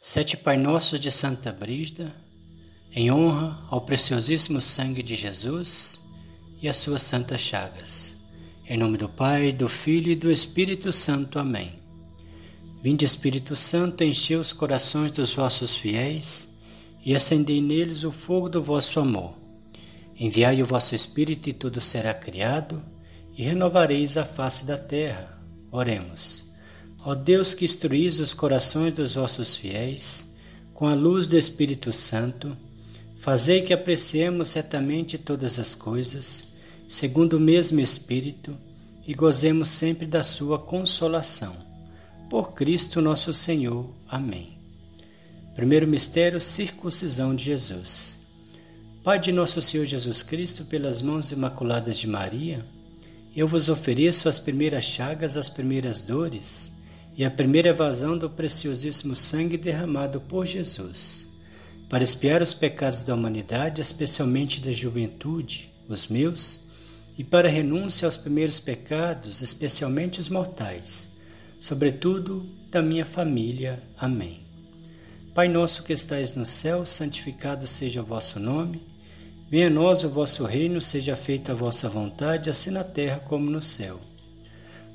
Sete Pai Nossos de Santa Brígida, em honra ao preciosíssimo sangue de Jesus e às suas santas chagas. Em nome do Pai, do Filho e do Espírito Santo. Amém. Vinde, Espírito Santo, enchei os corações dos vossos fiéis e acendei neles o fogo do vosso amor. Enviai o vosso Espírito e tudo será criado e renovareis a face da terra. Oremos. Ó Deus que instruís os corações dos vossos fiéis, com a luz do Espírito Santo, fazei que apreciemos certamente todas as coisas, segundo o mesmo Espírito, e gozemos sempre da sua consolação. Por Cristo nosso Senhor. Amém. Primeiro mistério, circuncisão de Jesus. Pai de nosso Senhor Jesus Cristo, pelas mãos imaculadas de Maria, eu vos ofereço as primeiras chagas, as primeiras dores, e a primeira evasão do preciosíssimo sangue derramado por Jesus, para expiar os pecados da humanidade, especialmente da juventude, os meus, e para renúncia aos primeiros pecados, especialmente os mortais, sobretudo da minha família. Amém. Pai nosso que estais no céu, santificado seja o vosso nome. Venha a nós o vosso reino, seja feita a vossa vontade, assim na terra como no céu.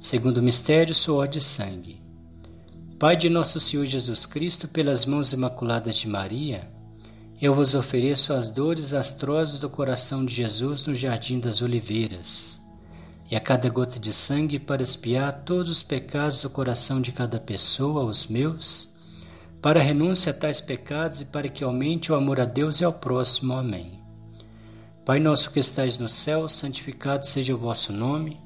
Segundo mistério, suor de sangue. Pai de nosso Senhor Jesus Cristo, pelas mãos imaculadas de Maria, eu vos ofereço as dores astrosas do coração de Jesus no jardim das oliveiras, e a cada gota de sangue para espiar todos os pecados do coração de cada pessoa, os meus, para renúncia a tais pecados e para que aumente o amor a Deus e ao próximo. Amém. Pai nosso que estais no céu, santificado seja o vosso nome.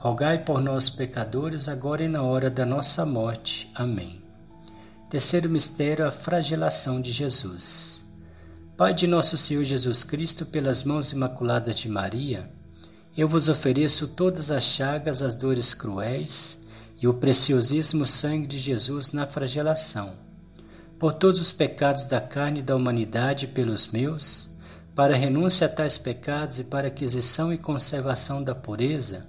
rogai por nós, pecadores, agora e na hora da nossa morte. Amém. Terceiro mistério, a flagelação de Jesus. Pai de nosso Senhor Jesus Cristo, pelas mãos imaculadas de Maria, eu vos ofereço todas as chagas, as dores cruéis e o preciosíssimo sangue de Jesus na flagelação, por todos os pecados da carne e da humanidade pelos meus, para renúncia a tais pecados e para aquisição e conservação da pureza,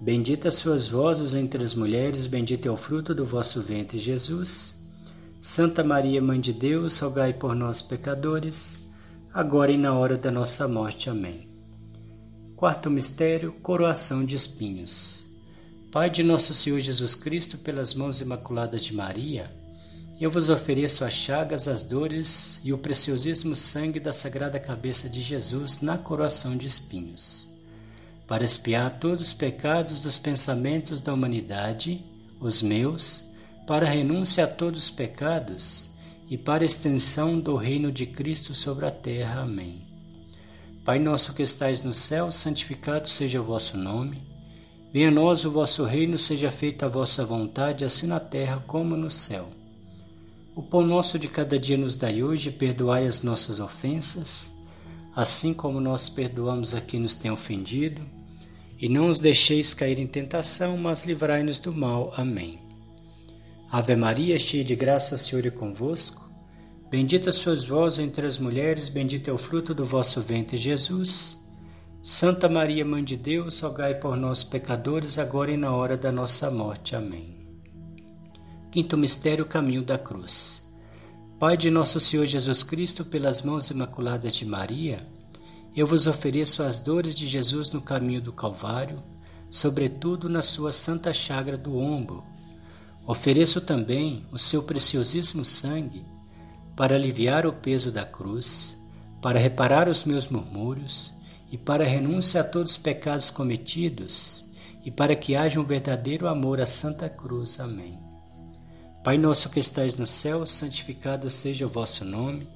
Bendita sois vós entre as mulheres, bendito é o fruto do vosso ventre, Jesus. Santa Maria, Mãe de Deus, rogai por nós, pecadores, agora e na hora da nossa morte. Amém. Quarto mistério, coroação de espinhos. Pai de nosso Senhor Jesus Cristo, pelas mãos imaculadas de Maria, eu vos ofereço as chagas, as dores e o preciosíssimo sangue da sagrada cabeça de Jesus na coroação de espinhos para expiar todos os pecados dos pensamentos da humanidade, os meus, para renúncia a todos os pecados e para extensão do reino de Cristo sobre a terra. Amém. Pai nosso que estais no céu, santificado seja o vosso nome. Venha a nós o vosso reino, seja feita a vossa vontade, assim na terra como no céu. O pão nosso de cada dia nos dai hoje, perdoai as nossas ofensas, assim como nós perdoamos a quem nos tem ofendido e não os deixeis cair em tentação, mas livrai-nos do mal. Amém. Ave Maria, cheia de graça, o Senhor é convosco. Bendita sois vós entre as mulheres, bendito é o fruto do vosso ventre, Jesus. Santa Maria, Mãe de Deus, rogai por nós, pecadores, agora e na hora da nossa morte. Amém. Quinto mistério, o caminho da cruz. Pai de nosso Senhor Jesus Cristo, pelas mãos imaculadas de Maria, eu vos ofereço as dores de Jesus no caminho do Calvário, sobretudo na sua santa chaga do ombro. Ofereço também o seu preciosíssimo sangue para aliviar o peso da cruz, para reparar os meus murmúrios e para renúncia a todos os pecados cometidos e para que haja um verdadeiro amor à Santa Cruz. Amém. Pai nosso que estais no céu, santificado seja o vosso nome.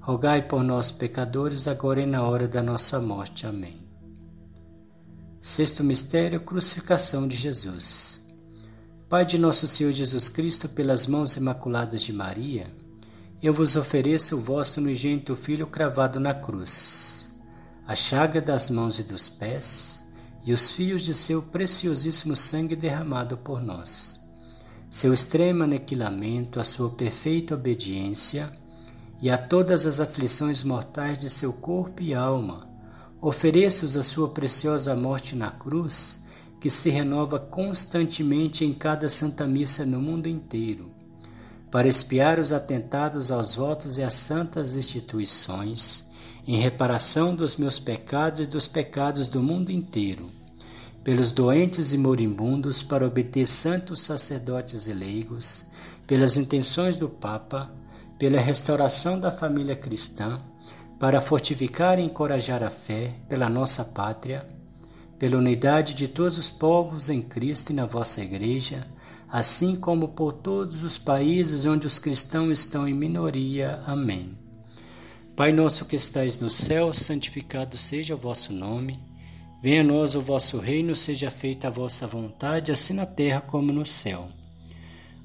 rogai por nós, pecadores, agora e na hora da nossa morte. Amém. Sexto mistério, crucificação de Jesus. Pai de nosso Senhor Jesus Cristo, pelas mãos imaculadas de Maria, eu vos ofereço o vosso unigênito Filho cravado na cruz, a chaga das mãos e dos pés, e os fios de seu preciosíssimo sangue derramado por nós. Seu extremo aniquilamento, a sua perfeita obediência e a todas as aflições mortais de seu corpo e alma, ofereço-os a sua preciosa morte na cruz, que se renova constantemente em cada Santa Missa no mundo inteiro para espiar os atentados aos votos e às santas instituições, em reparação dos meus pecados e dos pecados do mundo inteiro, pelos doentes e moribundos, para obter santos sacerdotes e leigos, pelas intenções do Papa, pela restauração da família cristã, para fortificar e encorajar a fé pela nossa pátria, pela unidade de todos os povos em Cristo e na vossa Igreja, assim como por todos os países onde os cristãos estão em minoria. Amém. Pai nosso que estais no céu, santificado seja o vosso nome. Venha a nós o vosso reino, seja feita a vossa vontade, assim na terra como no céu.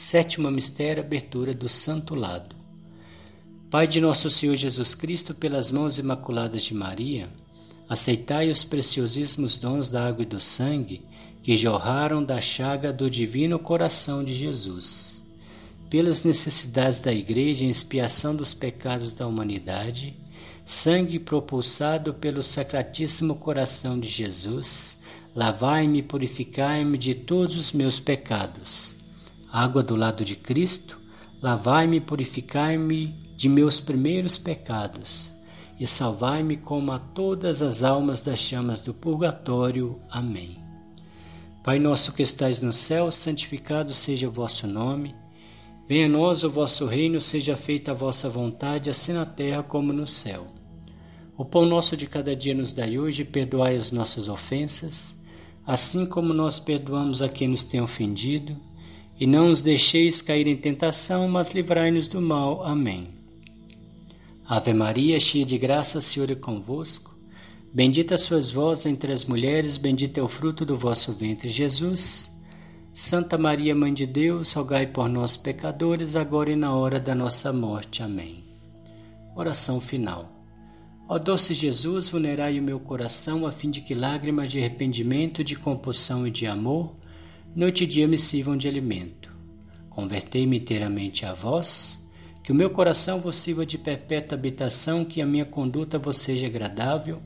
Sétimo mistério, abertura do Santo Lado. Pai de nosso Senhor Jesus Cristo, pelas mãos imaculadas de Maria, aceitai os preciosíssimos dons da água e do sangue que jorraram da chaga do divino coração de Jesus. Pelas necessidades da Igreja em expiação dos pecados da humanidade, sangue propulsado pelo Sacratíssimo Coração de Jesus, lavai-me e purificai-me de todos os meus pecados. Água do lado de Cristo, lavai-me e purificai-me de meus primeiros pecados, e salvai-me como a todas as almas das chamas do purgatório. Amém. Pai nosso que estais no céu, santificado seja o vosso nome. Venha a nós o vosso reino, seja feita a vossa vontade, assim na terra como no céu. O pão nosso de cada dia nos dai hoje, perdoai as nossas ofensas, assim como nós perdoamos a quem nos tem ofendido, e não os deixeis cair em tentação, mas livrai-nos do mal. Amém. Ave Maria, cheia de graça, Senhor é convosco. Bendita sois vós entre as mulheres, bendito é o fruto do vosso ventre, Jesus. Santa Maria, Mãe de Deus, rogai por nós, pecadores, agora e na hora da nossa morte. Amém. Oração final. Ó doce Jesus, vulnerai o meu coração, a fim de que lágrimas de arrependimento, de compulsão e de amor, noite e dia me sirvam de alimento. Convertei-me inteiramente a vós, que o meu coração vos sirva de perpétua habitação, que a minha conduta vos seja agradável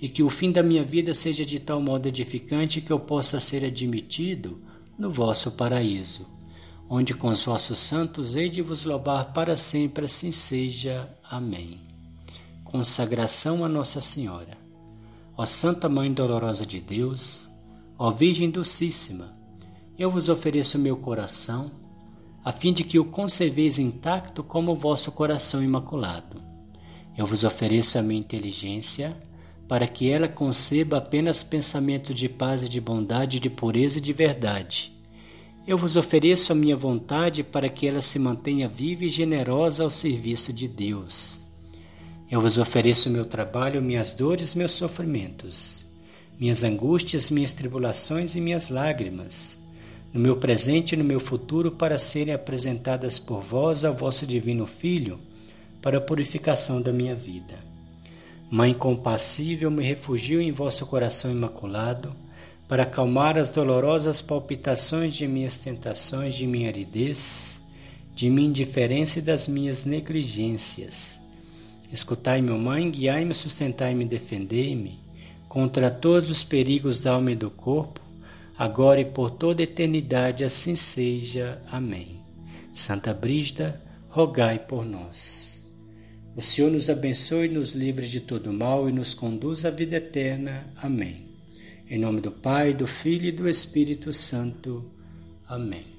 e que o fim da minha vida seja de tal modo edificante que eu possa ser admitido no vosso paraíso, onde com os vossos santos hei de vos louvar para sempre, assim seja. Amém. consagração a Nossa Senhora. Ó Santa Mãe Dolorosa de Deus, ó Virgem Docíssima, eu vos ofereço meu coração, a fim de que o conserveis intacto como o vosso coração imaculado. Eu vos ofereço a minha inteligência, para que ela conceba apenas pensamento de paz e de bondade, de pureza e de verdade. Eu vos ofereço a minha vontade para que ela se mantenha viva e generosa ao serviço de Deus. Eu vos ofereço meu trabalho, minhas dores, meus sofrimentos, minhas angústias, minhas tribulações e minhas lágrimas, no meu presente e no meu futuro, para serem apresentadas por vós ao vosso Divino Filho, para a purificação da minha vida. Mãe compassível, me refugio em vosso coração imaculado, para acalmar as dolorosas palpitações de minhas tentações, de minha aridez, de minha indiferença e das minhas negligências. Escutai, meu mãe, guiai-me, sustentai-me defendei-me contra todos os perigos da alma e do corpo, agora e por toda eternidade, assim seja. Amém. Santa Brígida, rogai por nós. O Senhor nos abençoe, nos livre de todo mal e nos conduz à vida eterna. Amém. Em nome do Pai, do Filho e do Espírito Santo. Amém.